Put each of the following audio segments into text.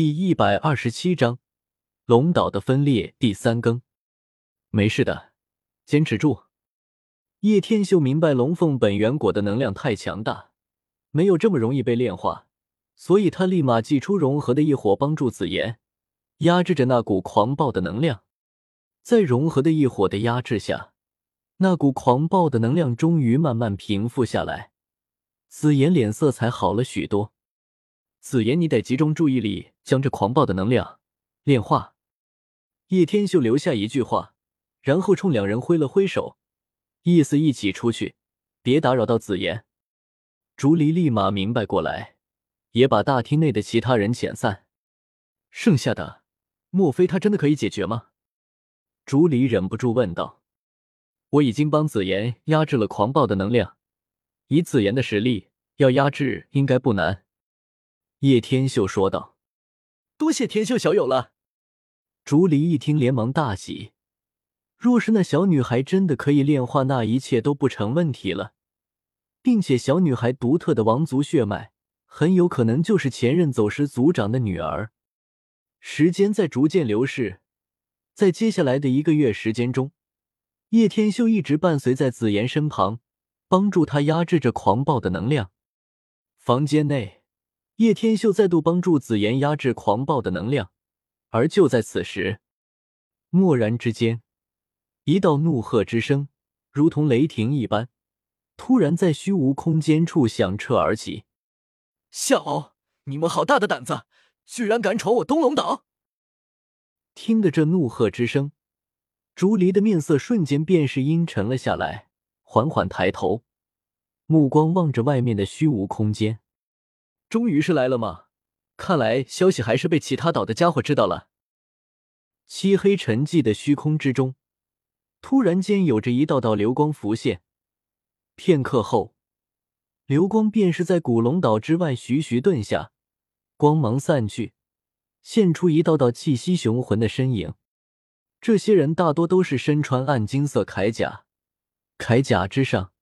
第一百二十七章龙岛的分裂第三更。没事的，坚持住。叶天秀明白龙凤本源果的能量太强大，没有这么容易被炼化，所以他立马祭出融合的异火帮助紫妍压制着那股狂暴的能量。在融合的异火的压制下，那股狂暴的能量终于慢慢平复下来，紫妍脸色才好了许多。紫妍，你得集中注意力，将这狂暴的能量炼化。叶天秀留下一句话，然后冲两人挥了挥手，意思一起出去，别打扰到紫妍。竹离立马明白过来，也把大厅内的其他人遣散。剩下的，莫非他真的可以解决吗？竹离忍不住问道。我已经帮紫妍压制了狂暴的能量，以紫妍的实力，要压制应该不难。叶天秀说道：“多谢天秀小友了。”竹离一听，连忙大喜。若是那小女孩真的可以炼化，那一切都不成问题了，并且小女孩独特的王族血脉，很有可能就是前任走失族长的女儿。时间在逐渐流逝，在接下来的一个月时间中，叶天秀一直伴随在紫妍身旁，帮助她压制着狂暴的能量。房间内。叶天秀再度帮助紫妍压制狂暴的能量，而就在此时，蓦然之间，一道怒喝之声如同雷霆一般，突然在虚无空间处响彻而起。夏敖，你们好大的胆子，居然敢闯我东龙岛！听得这怒喝之声，竹离的面色瞬间便是阴沉了下来，缓缓抬头，目光望着外面的虚无空间。终于是来了吗？看来消息还是被其他岛的家伙知道了。漆黑沉寂的虚空之中，突然间有着一道道流光浮现。片刻后，流光便是在古龙岛之外徐徐顿下，光芒散去，现出一道道气息雄浑的身影。这些人大多都是身穿暗金色铠甲，铠甲之上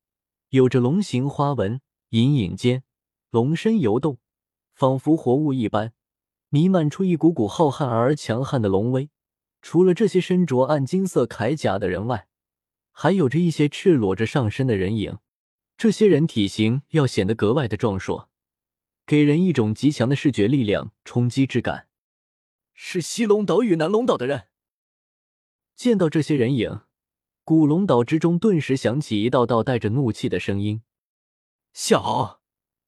有着龙形花纹，隐隐间。龙身游动，仿佛活物一般，弥漫出一股股浩瀚而强悍的龙威。除了这些身着暗金色铠甲的人外，还有着一些赤裸着上身的人影。这些人体型要显得格外的壮硕，给人一种极强的视觉力量冲击之感。是西龙岛与南龙岛的人。见到这些人影，古龙岛之中顿时响起一道道带着怒气的声音：“小。”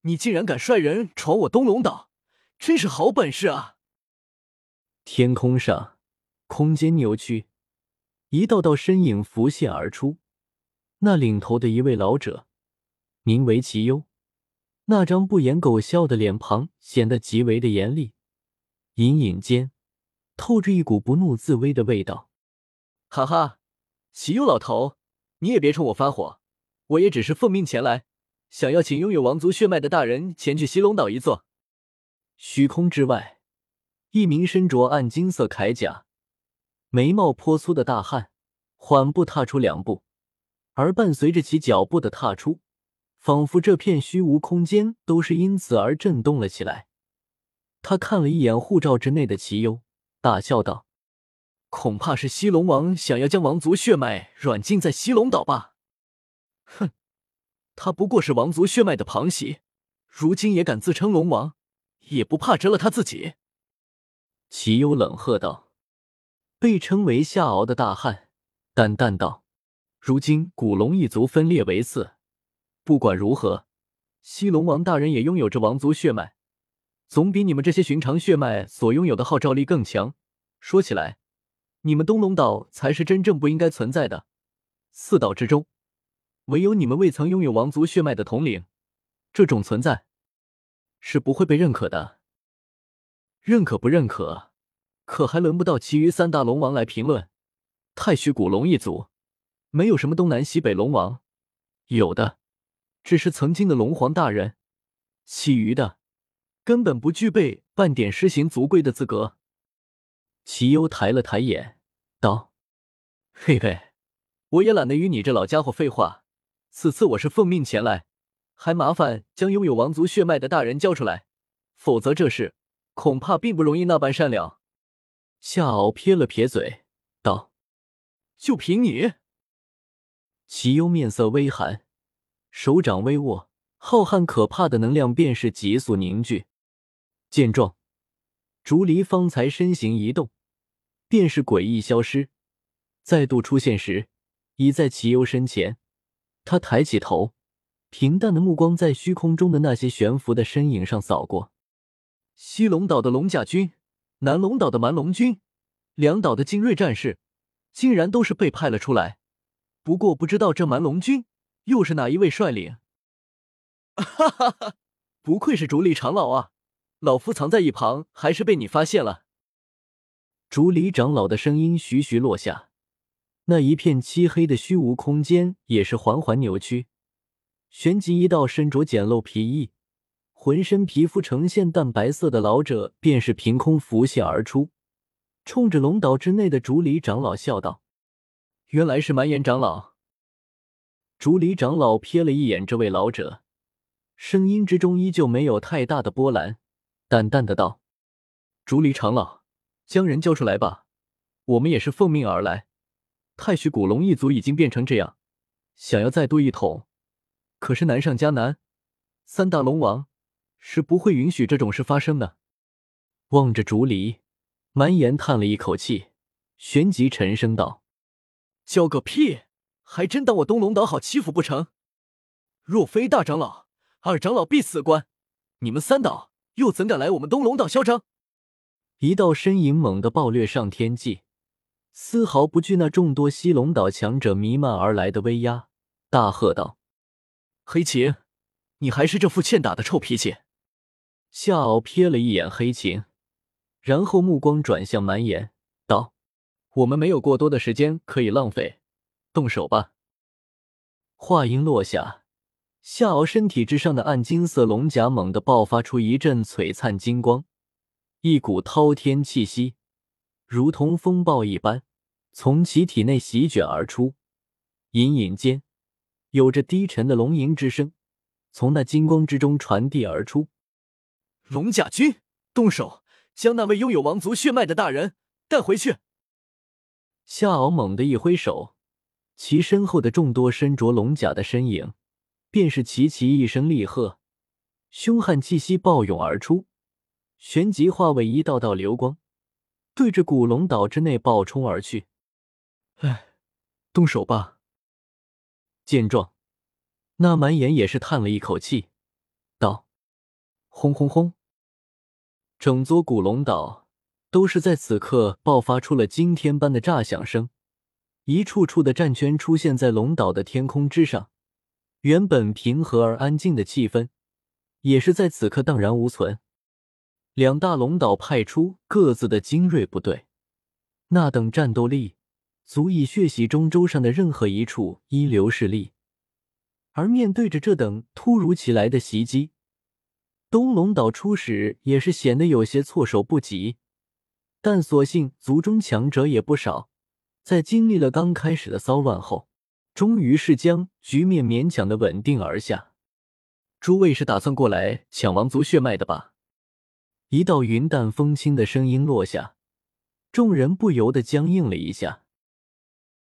你竟然敢率人闯我东龙岛，真是好本事啊！天空上，空间扭曲，一道道身影浮现而出。那领头的一位老者，名为齐优，那张不言狗笑的脸庞显得极为的严厉，隐隐间透着一股不怒自威的味道。哈哈，齐优老头，你也别冲我发火，我也只是奉命前来。想要请拥有王族血脉的大人前去西龙岛一座。虚空之外，一名身着暗金色铠甲、眉毛颇粗的大汉缓步踏出两步，而伴随着其脚步的踏出，仿佛这片虚无空间都是因此而震动了起来。他看了一眼护照之内的齐幽，大笑道：“恐怕是西龙王想要将王族血脉软禁在西龙岛吧？”哼。他不过是王族血脉的旁系，如今也敢自称龙王，也不怕折了他自己。齐幽冷喝道：“被称为夏敖的大汉淡淡道：‘如今古龙一族分裂为四，不管如何，西龙王大人也拥有着王族血脉，总比你们这些寻常血脉所拥有的号召力更强。说起来，你们东龙岛才是真正不应该存在的四岛之中。’”唯有你们未曾拥有王族血脉的统领，这种存在是不会被认可的。认可不认可，可还轮不到其余三大龙王来评论。太虚古龙一族没有什么东南西北龙王，有的只是曾经的龙皇大人，其余的根本不具备半点施行族规的资格。齐幽抬了抬眼，道：“嘿嘿，我也懒得与你这老家伙废话。”此次我是奉命前来，还麻烦将拥有王族血脉的大人交出来，否则这事恐怕并不容易那般善良。夏敖撇了撇嘴，道：“就凭你？”齐幽面色微寒，手掌微握，浩瀚可怕的能量便是急速凝聚。见状，竹离方才身形一动，便是诡异消失，再度出现时，已在齐幽身前。他抬起头，平淡的目光在虚空中的那些悬浮的身影上扫过。西龙岛的龙甲军，南龙岛的蛮龙军，两岛的精锐战士，竟然都是被派了出来。不过不知道这蛮龙军又是哪一位率领？哈哈哈！不愧是竹里长老啊，老夫藏在一旁，还是被你发现了。竹里长老的声音徐徐落下，那一片漆黑的虚无空间也是缓缓扭曲，旋即一道身着简陋皮衣。浑身皮肤呈现淡白色的老者便是凭空浮现而出，冲着龙岛之内的竹里长老笑道：“原来是蛮岩长老。”竹里长老瞥了一眼这位老者，声音之中依旧没有太大的波澜，淡淡的道：“竹里长老，将人交出来吧，我们也是奉命而来。太虚古龙一族已经变成这样，想要再度一统，可是难上加难。三大龙王。”是不会允许这种事发生的。望着竹离，蛮岩叹了一口气，旋即沉声道：“叫个屁！还真当我东龙岛好欺负不成？若非大长老、二长老必死关，你们三岛又怎敢来我们东龙岛嚣张？”一道身影猛地暴掠上天际，丝毫不惧那众多西龙岛强者弥漫而来的威压，大喝道：“黑琴，你还是这副欠打的臭脾气！”夏敖瞥了一眼黑琴，然后目光转向蛮岩，道：“我们没有过多的时间可以浪费，动手吧。”话音落下，夏敖身体之上的暗金色龙甲猛地爆发出一阵璀璨金光，一股滔天气息如同风暴一般从其体内席卷而出，隐隐间有着低沉的龙吟之声从那金光之中传递而出。龙甲军，动手，将那位拥有王族血脉的大人带回去。夏敖猛地一挥手，其身后的众多身着龙甲的身影，便是齐齐一声厉喝，凶悍气息暴涌而出，旋即化为一道道流光，对着古龙岛之内暴冲而去。哎，动手吧！见状，那满眼也是叹了一口气，道：“轰轰轰！”整座古龙岛都是在此刻爆发出了惊天般的炸响声，一处处的战圈出现在龙岛的天空之上，原本平和而安静的气氛也是在此刻荡然无存。两大龙岛派出各自的精锐部队，那等战斗力足以血洗中州上的任何一处一流势力，而面对着这等突如其来的袭击。东龙岛初始也是显得有些措手不及，但所幸族中强者也不少，在经历了刚开始的骚乱后，终于是将局面勉强的稳定而下。诸位是打算过来抢王族血脉的吧？一道云淡风轻的声音落下，众人不由得僵硬了一下。